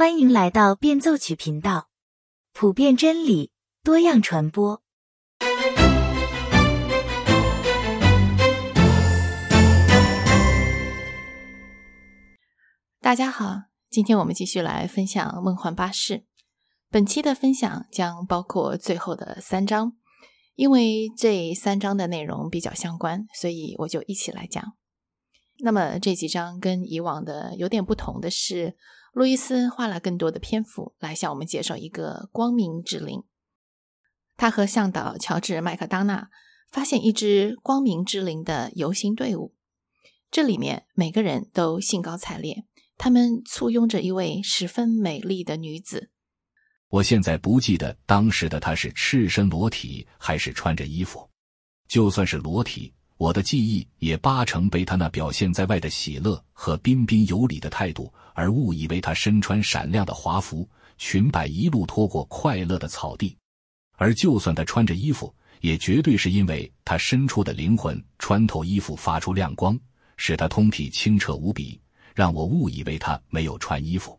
欢迎来到变奏曲频道，普遍真理，多样传播。大家好，今天我们继续来分享《梦幻巴士》。本期的分享将包括最后的三章，因为这三章的内容比较相关，所以我就一起来讲。那么这几章跟以往的有点不同的是，路易斯花了更多的篇幅来向我们介绍一个光明之灵。他和向导乔治·麦克当纳发现一支光明之灵的游行队伍，这里面每个人都兴高采烈。他们簇拥着一位十分美丽的女子。我现在不记得当时的她是赤身裸体还是穿着衣服。就算是裸体，我的记忆也八成被她那表现在外的喜乐和彬彬有礼的态度而误以为她身穿闪亮的华服，裙摆一路拖过快乐的草地。而就算她穿着衣服，也绝对是因为她深处的灵魂穿透衣服发出亮光，使她通体清澈无比。让我误以为他没有穿衣服，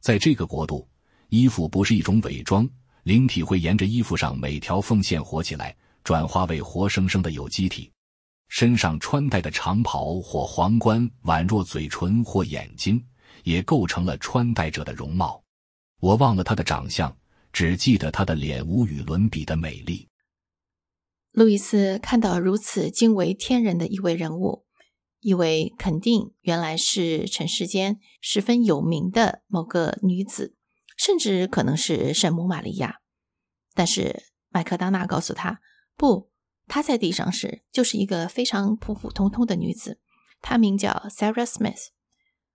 在这个国度，衣服不是一种伪装，灵体会沿着衣服上每条缝线活起来，转化为活生生的有机体。身上穿戴的长袍或皇冠，宛若嘴唇或眼睛，也构成了穿戴者的容貌。我忘了他的长相，只记得他的脸无与伦比的美丽。路易斯看到如此惊为天人的一位人物。以为肯定原来是尘世间十分有名的某个女子，甚至可能是圣母玛利亚。但是麦克当娜告诉他，不，她在地上时就是一个非常普普通通的女子，她名叫 Sarah Smith。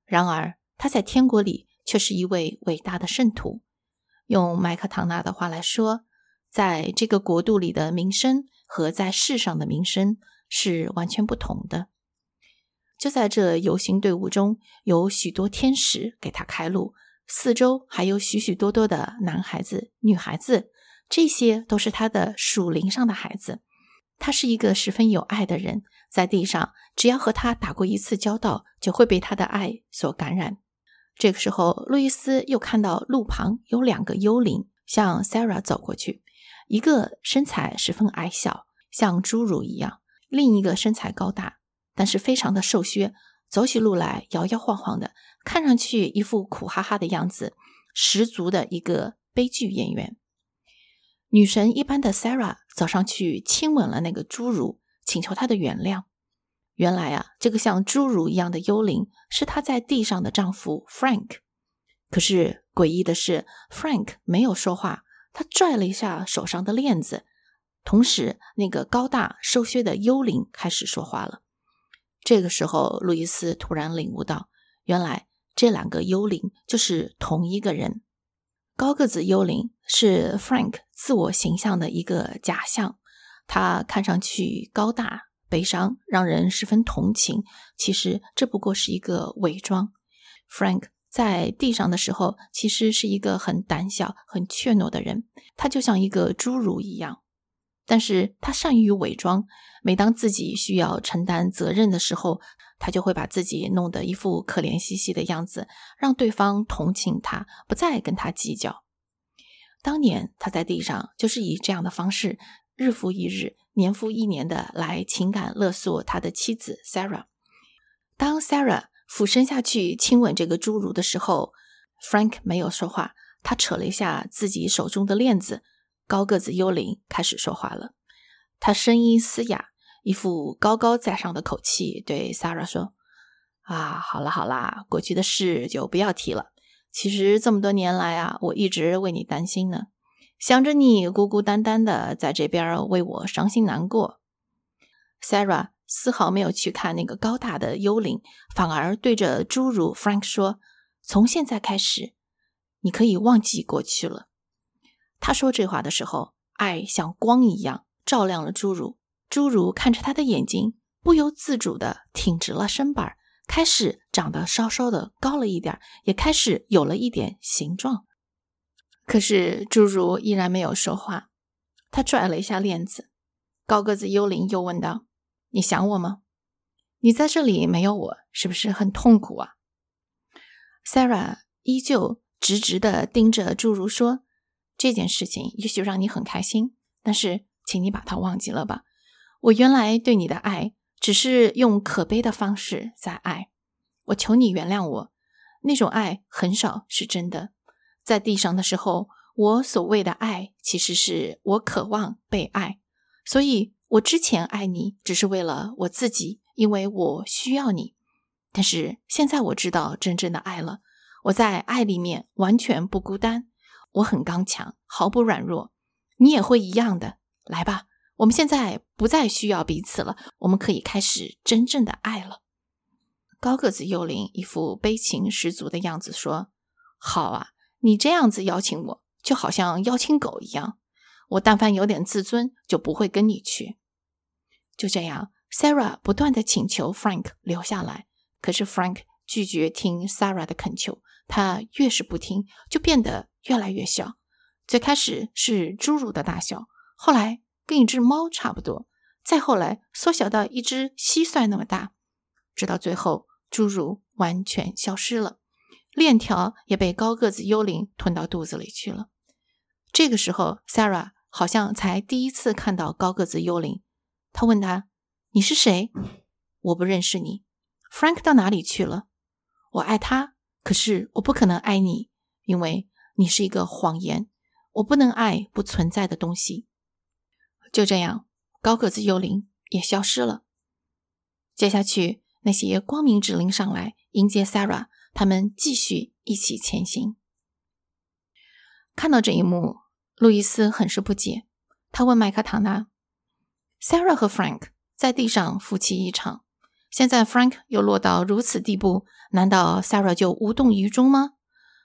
然而他在天国里却是一位伟大的圣徒。用麦克唐纳的话来说，在这个国度里的名声和在世上的名声是完全不同的。就在这游行队伍中，有许多天使给他开路，四周还有许许多多的男孩子、女孩子，这些都是他的属灵上的孩子。他是一个十分有爱的人，在地上，只要和他打过一次交道，就会被他的爱所感染。这个时候，路易斯又看到路旁有两个幽灵向 Sarah 走过去，一个身材十分矮小，像侏儒一样；另一个身材高大。但是非常的瘦削，走起路来摇摇晃晃的，看上去一副苦哈哈的样子，十足的一个悲剧演员。女神一般的 Sarah 走上去亲吻了那个侏儒，请求他的原谅。原来啊，这个像侏儒一样的幽灵是她在地上的丈夫 Frank。可是诡异的是，Frank 没有说话，他拽了一下手上的链子，同时那个高大瘦削的幽灵开始说话了。这个时候，路易斯突然领悟到，原来这两个幽灵就是同一个人。高个子幽灵是 Frank 自我形象的一个假象，他看上去高大、悲伤，让人十分同情。其实这不过是一个伪装。Frank 在地上的时候，其实是一个很胆小、很怯懦的人，他就像一个侏儒一样。但是他善于伪装，每当自己需要承担责任的时候，他就会把自己弄得一副可怜兮兮的样子，让对方同情他，不再跟他计较。当年他在地上就是以这样的方式，日复一日、年复一年的来情感勒索他的妻子 Sarah。当 Sarah 俯身下去亲吻这个侏儒的时候，Frank 没有说话，他扯了一下自己手中的链子。高个子幽灵开始说话了，他声音嘶哑，一副高高在上的口气，对 Sarah 说：“啊，好了好啦，过去的事就不要提了。其实这么多年来啊，我一直为你担心呢，想着你孤孤单单的在这边为我伤心难过。”Sarah 丝毫没有去看那个高大的幽灵，反而对着侏儒 Frank 说：“从现在开始，你可以忘记过去了。”他说这话的时候，爱像光一样照亮了侏儒。侏儒看着他的眼睛，不由自主地挺直了身板，开始长得稍稍的高了一点，也开始有了一点形状。可是侏儒依然没有说话。他拽了一下链子。高个子幽灵又问道：“你想我吗？你在这里没有我，是不是很痛苦啊？”Sarah 依旧直直的盯着侏儒说：“这件事情也许让你很开心，但是请你把它忘记了吧。我原来对你的爱只是用可悲的方式在爱。我求你原谅我，那种爱很少是真的。在地上的时候，我所谓的爱其实是我渴望被爱，所以我之前爱你只是为了我自己，因为我需要你。但是现在我知道真正的爱了。”我在爱里面完全不孤单，我很刚强，毫不软弱。你也会一样的。来吧，我们现在不再需要彼此了，我们可以开始真正的爱了。高个子幽灵一副悲情十足的样子说：“好啊，你这样子邀请我，就好像邀请狗一样。我但凡有点自尊，就不会跟你去。”就这样，Sarah 不断的请求 Frank 留下来，可是 Frank 拒绝听 Sarah 的恳求。他越是不听，就变得越来越小。最开始是侏儒的大小，后来跟一只猫差不多，再后来缩小到一只蟋蟀那么大，直到最后，侏儒完全消失了，链条也被高个子幽灵吞到肚子里去了。这个时候，Sarah 好像才第一次看到高个子幽灵。他问他：“你是谁？我不认识你。Frank 到哪里去了？我爱他。”可是我不可能爱你，因为你是一个谎言。我不能爱不存在的东西。就这样，高个子幽灵也消失了。接下去，那些光明指令上来迎接 Sarah，他们继续一起前行。看到这一幕，路易斯很是不解。他问麦克唐纳：“Sarah 和 Frank 在地上夫妻一场。”现在 Frank 又落到如此地步，难道 Sarah 就无动于衷吗？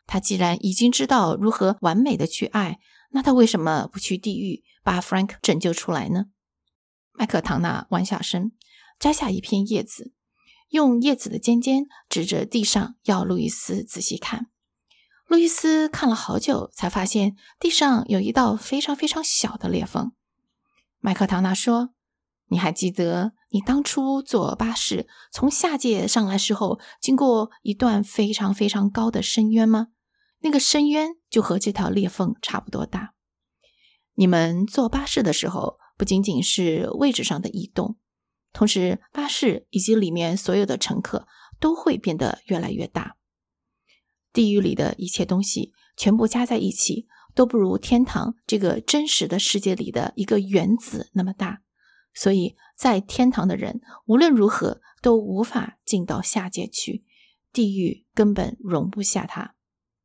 他既然已经知道如何完美的去爱，那他为什么不去地狱把 Frank 拯救出来呢？麦克唐纳弯下身，摘下一片叶子，用叶子的尖尖指着地上，要路易斯仔细看。路易斯看了好久，才发现地上有一道非常非常小的裂缝。麦克唐纳说。你还记得你当初坐巴士从下界上来时候，经过一段非常非常高的深渊吗？那个深渊就和这条裂缝差不多大。你们坐巴士的时候，不仅仅是位置上的移动，同时巴士以及里面所有的乘客都会变得越来越大。地狱里的一切东西全部加在一起，都不如天堂这个真实的世界里的一个原子那么大。所以在天堂的人无论如何都无法进到下界去，地狱根本容不下他。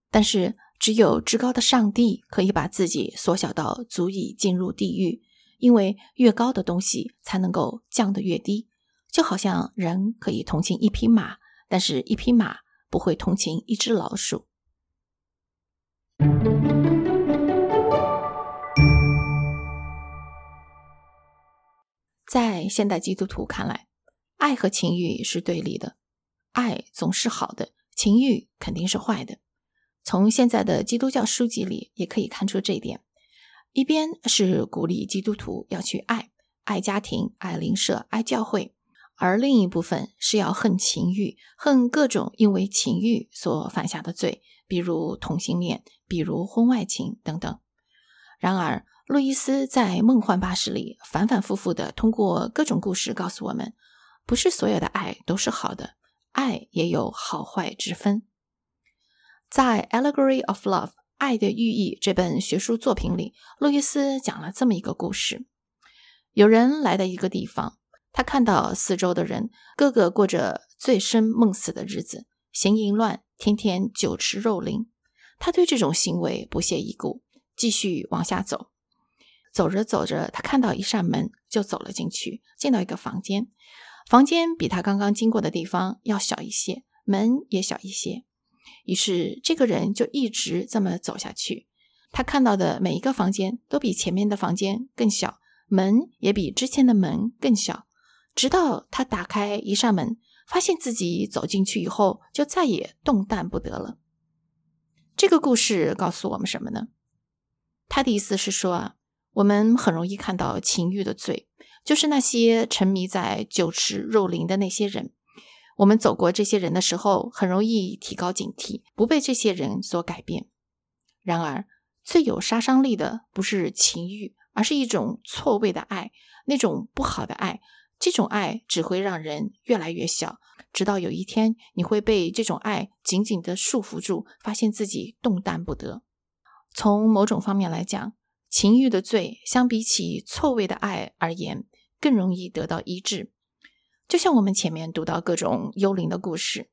但是只有至高的上帝可以把自己缩小到足以进入地狱，因为越高的东西才能够降得越低。就好像人可以同情一匹马，但是一匹马不会同情一只老鼠。在现代基督徒看来，爱和情欲是对立的，爱总是好的，情欲肯定是坏的。从现在的基督教书籍里也可以看出这一点。一边是鼓励基督徒要去爱，爱家庭，爱邻舍，爱教会；而另一部分是要恨情欲，恨各种因为情欲所犯下的罪，比如同性恋，比如婚外情等等。然而，路易斯在《梦幻巴士》里反反复复的通过各种故事告诉我们，不是所有的爱都是好的，爱也有好坏之分。在《Allegory of Love》爱的寓意这本学术作品里，路易斯讲了这么一个故事：有人来到一个地方，他看到四周的人个个过着醉生梦死的日子，行淫乱，天天酒池肉林。他对这种行为不屑一顾，继续往下走。走着走着，他看到一扇门，就走了进去，进到一个房间。房间比他刚刚经过的地方要小一些，门也小一些。于是，这个人就一直这么走下去。他看到的每一个房间都比前面的房间更小，门也比之前的门更小。直到他打开一扇门，发现自己走进去以后，就再也动弹不得了。这个故事告诉我们什么呢？他的意思是说啊。我们很容易看到情欲的罪，就是那些沉迷在酒池肉林的那些人。我们走过这些人的时候，很容易提高警惕，不被这些人所改变。然而，最有杀伤力的不是情欲，而是一种错位的爱，那种不好的爱。这种爱只会让人越来越小，直到有一天，你会被这种爱紧紧的束缚住，发现自己动弹不得。从某种方面来讲，情欲的罪相比起错位的爱而言，更容易得到医治。就像我们前面读到各种幽灵的故事，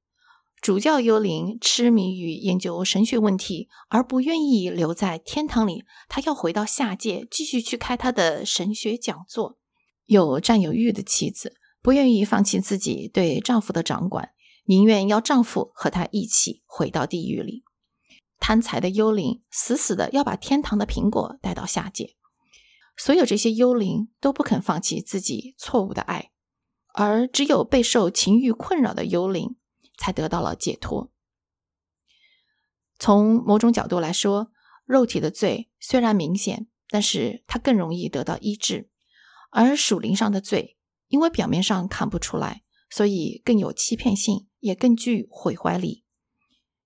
主教幽灵痴迷于研究神学问题，而不愿意留在天堂里，他要回到下界继续去开他的神学讲座。有占有欲的妻子不愿意放弃自己对丈夫的掌管，宁愿要丈夫和她一起回到地狱里。贪财的幽灵死死的要把天堂的苹果带到下界。所有这些幽灵都不肯放弃自己错误的爱，而只有备受情欲困扰的幽灵才得到了解脱。从某种角度来说，肉体的罪虽然明显，但是它更容易得到医治。而属灵上的罪，因为表面上看不出来，所以更有欺骗性，也更具毁坏力。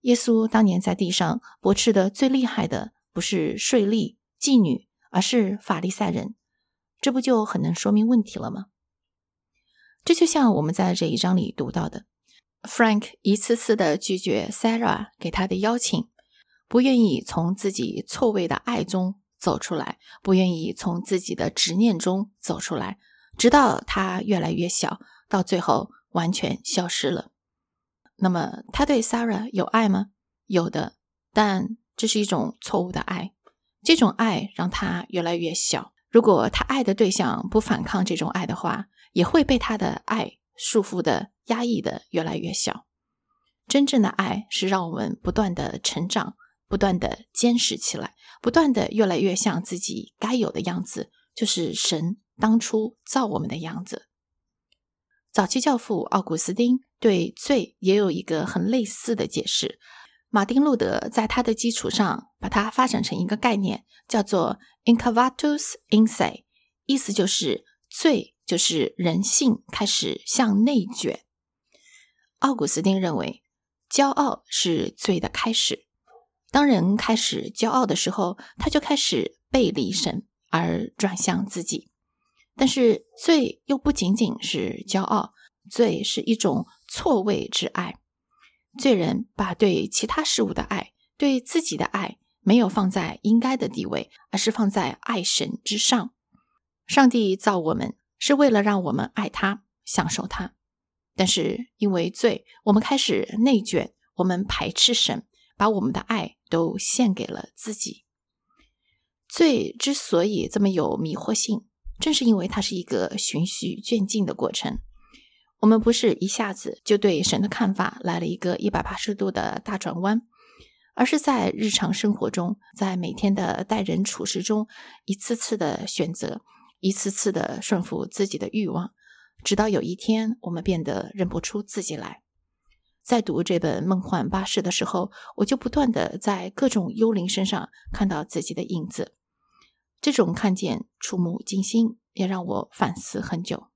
耶稣当年在地上驳斥的最厉害的，不是税吏、妓女，而是法利赛人。这不就很能说明问题了吗？这就像我们在这一章里读到的，Frank 一次次的拒绝 Sarah 给他的邀请，不愿意从自己错位的爱中。走出来，不愿意从自己的执念中走出来，直到他越来越小，到最后完全消失了。那么，他对 Sarah 有爱吗？有的，但这是一种错误的爱。这种爱让他越来越小。如果他爱的对象不反抗这种爱的话，也会被他的爱束缚的、压抑的越来越小。真正的爱是让我们不断的成长。不断的坚实起来，不断的越来越像自己该有的样子，就是神当初造我们的样子。早期教父奥古斯丁对罪也有一个很类似的解释。马丁路德在他的基础上，把它发展成一个概念，叫做 incavatus in se，意思就是罪就是人性开始向内卷。奥古斯丁认为，骄傲是罪的开始。当人开始骄傲的时候，他就开始背离神，而转向自己。但是罪又不仅仅是骄傲，罪是一种错位之爱。罪人把对其他事物的爱、对自己的爱，没有放在应该的地位，而是放在爱神之上。上帝造我们是为了让我们爱他、享受他，但是因为罪，我们开始内卷，我们排斥神。把我们的爱都献给了自己。罪之所以这么有迷惑性，正是因为它是一个循序渐进的过程。我们不是一下子就对神的看法来了一个一百八十度的大转弯，而是在日常生活中，在每天的待人处事中，一次次的选择，一次次的顺服自己的欲望，直到有一天，我们变得认不出自己来。在读这本《梦幻巴士》的时候，我就不断的在各种幽灵身上看到自己的影子。这种看见触目惊心，也让我反思很久。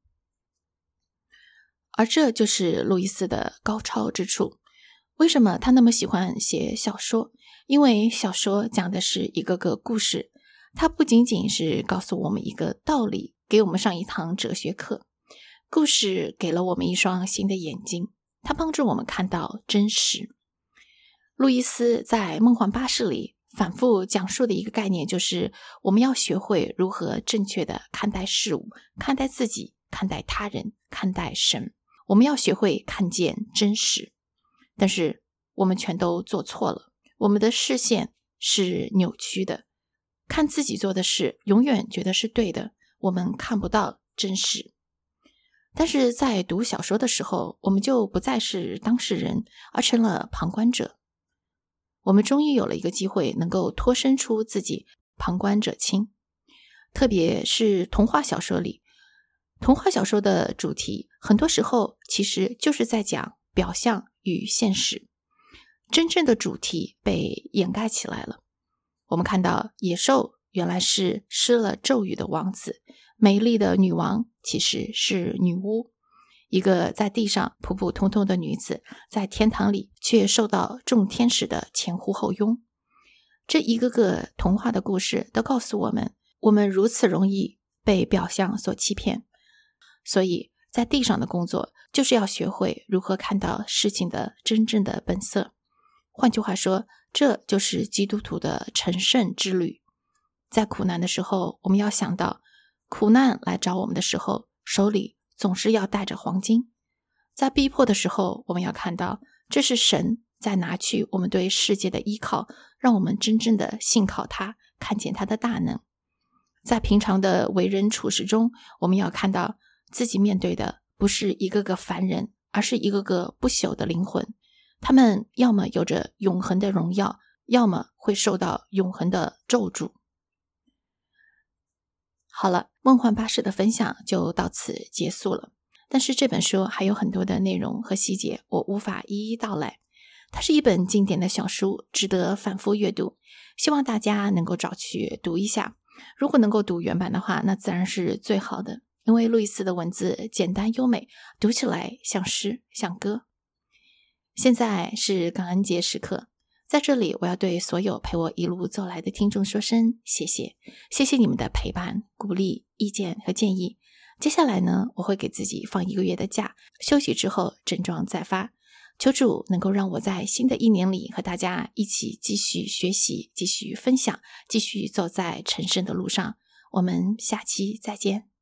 而这就是路易斯的高超之处。为什么他那么喜欢写小说？因为小说讲的是一个个故事，它不仅仅是告诉我们一个道理，给我们上一堂哲学课。故事给了我们一双新的眼睛。它帮助我们看到真实。路易斯在《梦幻巴士》里反复讲述的一个概念，就是我们要学会如何正确的看待事物、看待自己、看待他人、看待神。我们要学会看见真实，但是我们全都做错了。我们的视线是扭曲的，看自己做的事，永远觉得是对的。我们看不到真实。但是在读小说的时候，我们就不再是当事人，而成了旁观者。我们终于有了一个机会，能够脱身出自己，旁观者清。特别是童话小说里，童话小说的主题很多时候其实就是在讲表象与现实，真正的主题被掩盖起来了。我们看到野兽原来是施了咒语的王子。美丽的女王其实是女巫，一个在地上普普通通的女子，在天堂里却受到众天使的前呼后拥。这一个个童话的故事都告诉我们，我们如此容易被表象所欺骗。所以在地上的工作，就是要学会如何看到事情的真正的本色。换句话说，这就是基督徒的成圣之旅。在苦难的时候，我们要想到，苦难来找我们的时候，手里总是要带着黄金；在逼迫的时候，我们要看到，这是神在拿去我们对世界的依靠，让我们真正的信靠他，看见他的大能。在平常的为人处事中，我们要看到自己面对的不是一个个凡人，而是一个个不朽的灵魂。他们要么有着永恒的荣耀，要么会受到永恒的咒诅。好了，梦幻巴士的分享就到此结束了。但是这本书还有很多的内容和细节，我无法一一道来。它是一本经典的小书，值得反复阅读。希望大家能够找去读一下。如果能够读原版的话，那自然是最好的，因为路易斯的文字简单优美，读起来像诗像歌。现在是感恩节时刻。在这里，我要对所有陪我一路走来的听众说声谢谢，谢谢你们的陪伴、鼓励、意见和建议。接下来呢，我会给自己放一个月的假，休息之后整装再发。求主能够让我在新的一年里和大家一起继续学习、继续分享、继续走在成圣的路上。我们下期再见。